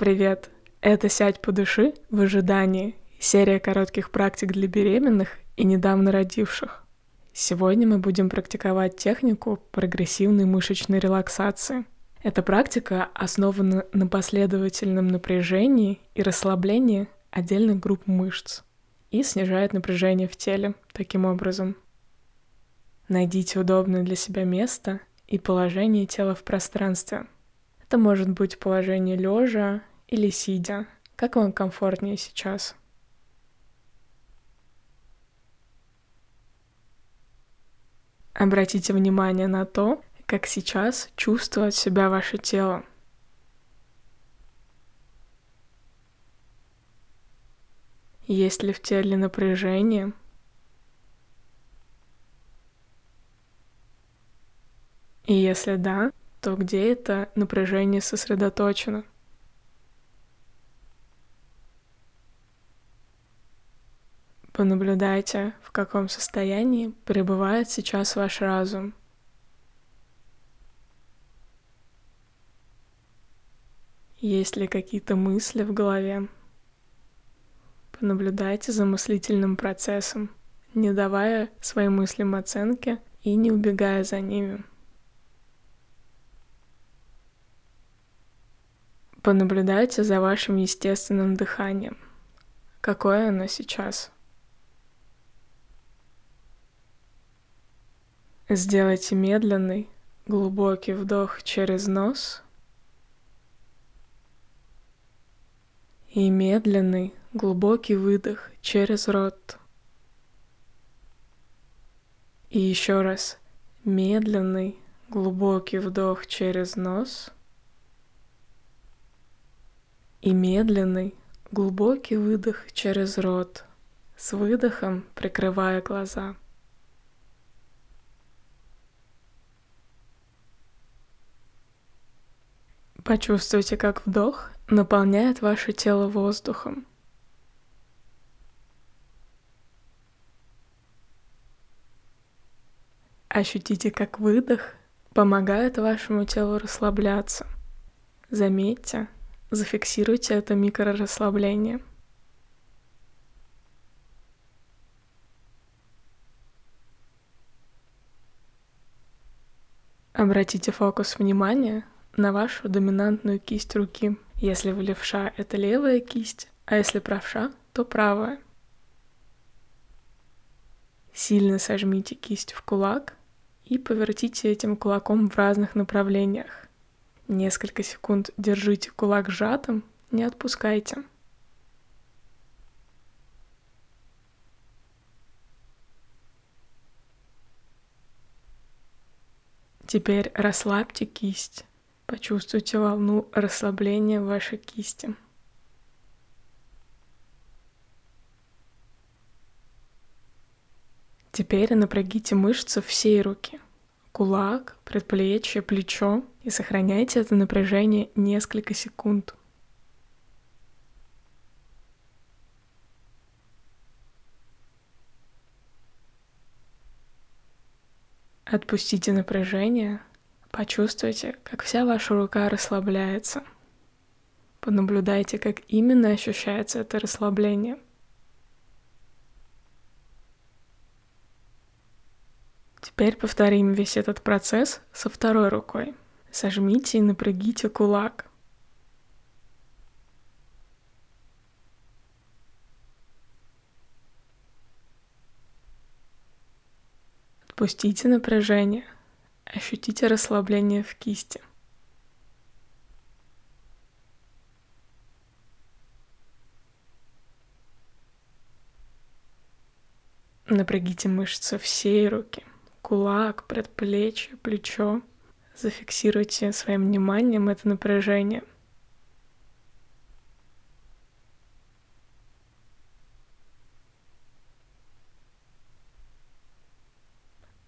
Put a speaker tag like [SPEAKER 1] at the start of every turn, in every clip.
[SPEAKER 1] привет! Это «Сядь по души» в ожидании. Серия коротких практик для беременных и недавно родивших. Сегодня мы будем практиковать технику прогрессивной мышечной релаксации. Эта практика основана на последовательном напряжении и расслаблении отдельных групп мышц и снижает напряжение в теле таким образом. Найдите удобное для себя место и положение тела в пространстве – это может быть положение лежа или сидя, как вам комфортнее сейчас. Обратите внимание на то, как сейчас чувствует себя ваше тело. Есть ли в теле напряжение? И если да, то где это напряжение сосредоточено? Понаблюдайте, в каком состоянии пребывает сейчас ваш разум. Есть ли какие-то мысли в голове? Понаблюдайте за мыслительным процессом, не давая своим мыслям оценки и не убегая за ними. Понаблюдайте за вашим естественным дыханием. Какое оно сейчас? Сделайте медленный, глубокий вдох через нос и медленный, глубокий выдох через рот. И еще раз медленный, глубокий вдох через нос – и медленный, глубокий выдох через рот, с выдохом прикрывая глаза. Почувствуйте, как вдох наполняет ваше тело воздухом. Ощутите, как выдох помогает вашему телу расслабляться. Заметьте, Зафиксируйте это микрорасслабление. Обратите фокус внимания на вашу доминантную кисть руки. Если вы левша, это левая кисть, а если правша, то правая. Сильно сожмите кисть в кулак и повертите этим кулаком в разных направлениях. Несколько секунд держите кулак сжатым, не отпускайте. Теперь расслабьте кисть. Почувствуйте волну расслабления в вашей кисти. Теперь напрягите мышцы всей руки. Кулак, предплечье, плечо и сохраняйте это напряжение несколько секунд. Отпустите напряжение, почувствуйте, как вся ваша рука расслабляется. Понаблюдайте, как именно ощущается это расслабление – Теперь повторим весь этот процесс со второй рукой. Сожмите и напрягите кулак. Отпустите напряжение. Ощутите расслабление в кисти. Напрягите мышцы всей руки кулак, предплечье, плечо. Зафиксируйте своим вниманием это напряжение.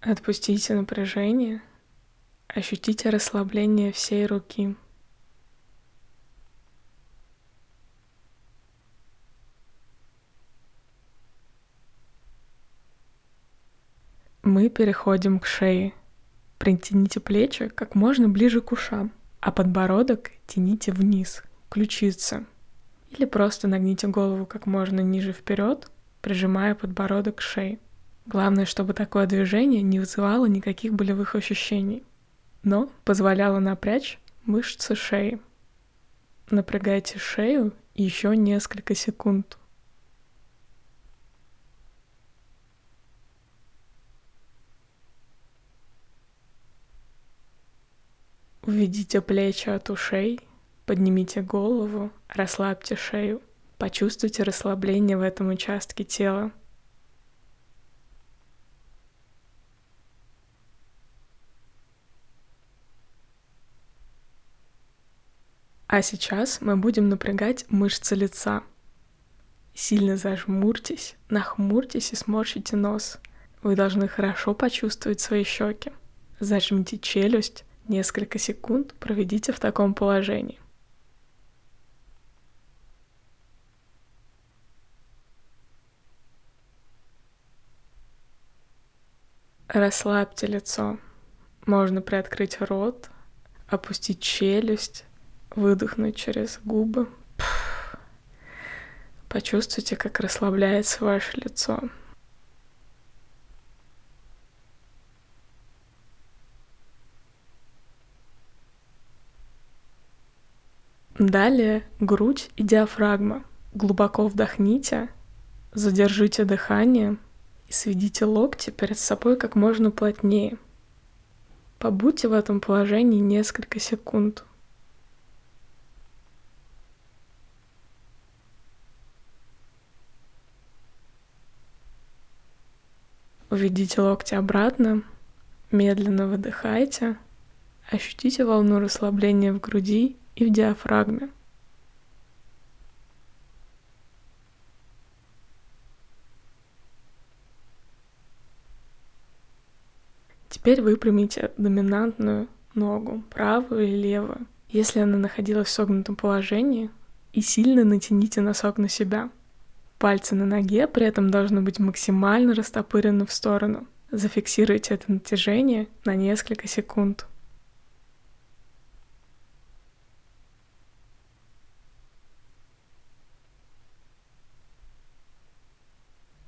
[SPEAKER 1] Отпустите напряжение, ощутите расслабление всей руки. Мы переходим к шее. Притяните плечи как можно ближе к ушам, а подбородок тяните вниз, ключицы. Или просто нагните голову как можно ниже вперед, прижимая подбородок к шее. Главное, чтобы такое движение не вызывало никаких болевых ощущений, но позволяло напрячь мышцы шеи. Напрягайте шею еще несколько секунд. Уведите плечи от ушей, поднимите голову, расслабьте шею. Почувствуйте расслабление в этом участке тела. А сейчас мы будем напрягать мышцы лица. Сильно зажмурьтесь, нахмурьтесь и сморщите нос. Вы должны хорошо почувствовать свои щеки. Зажмите челюсть, несколько секунд проведите в таком положении. Расслабьте лицо. Можно приоткрыть рот, опустить челюсть, выдохнуть через губы. Почувствуйте, как расслабляется ваше лицо. Далее грудь и диафрагма. Глубоко вдохните, задержите дыхание и сведите локти перед собой как можно плотнее. Побудьте в этом положении несколько секунд. Уведите локти обратно, медленно выдыхайте, ощутите волну расслабления в груди и в диафрагме. Теперь выпрямите доминантную ногу, правую или левую. Если она находилась в согнутом положении, и сильно натяните носок на себя. Пальцы на ноге при этом должны быть максимально растопырены в сторону. Зафиксируйте это натяжение на несколько секунд.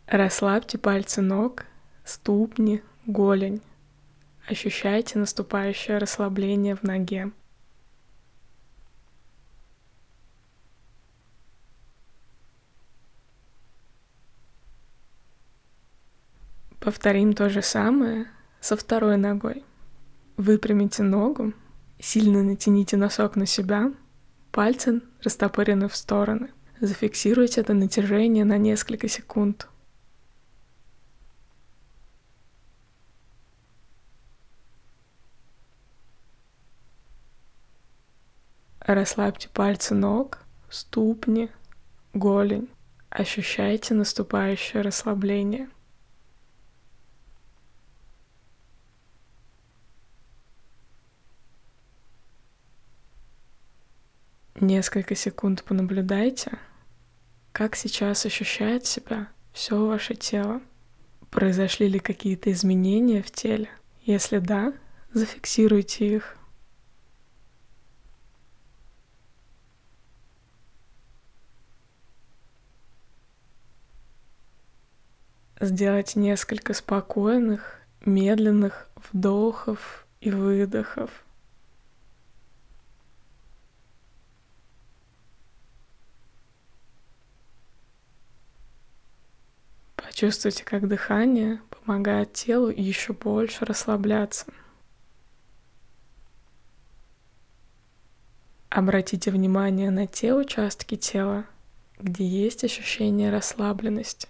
[SPEAKER 1] Расслабьте пальцы ног, ступни, голень. Ощущайте наступающее расслабление в ноге. Повторим то же самое со второй ногой. Выпрямите ногу, сильно натяните носок на себя, пальцы растопырены в стороны. Зафиксируйте это натяжение на несколько секунд. Расслабьте пальцы ног, ступни, голень. Ощущайте наступающее расслабление. Несколько секунд понаблюдайте, как сейчас ощущает себя все ваше тело. Произошли ли какие-то изменения в теле? Если да, зафиксируйте их. сделать несколько спокойных, медленных вдохов и выдохов. Почувствуйте, как дыхание помогает телу еще больше расслабляться. Обратите внимание на те участки тела, где есть ощущение расслабленности.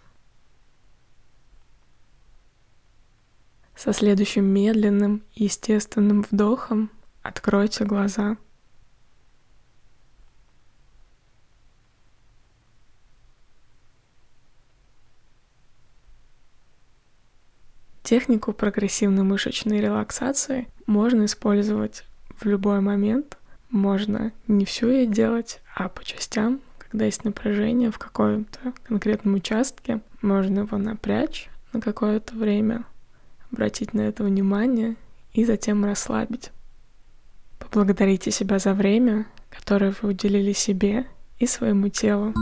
[SPEAKER 1] Со следующим медленным и естественным вдохом откройте глаза. Технику прогрессивной мышечной релаксации можно использовать в любой момент. Можно не все ее делать, а по частям, когда есть напряжение в каком-то конкретном участке, можно его напрячь на какое-то время, обратить на это внимание и затем расслабить. Поблагодарите себя за время, которое вы уделили себе и своему телу.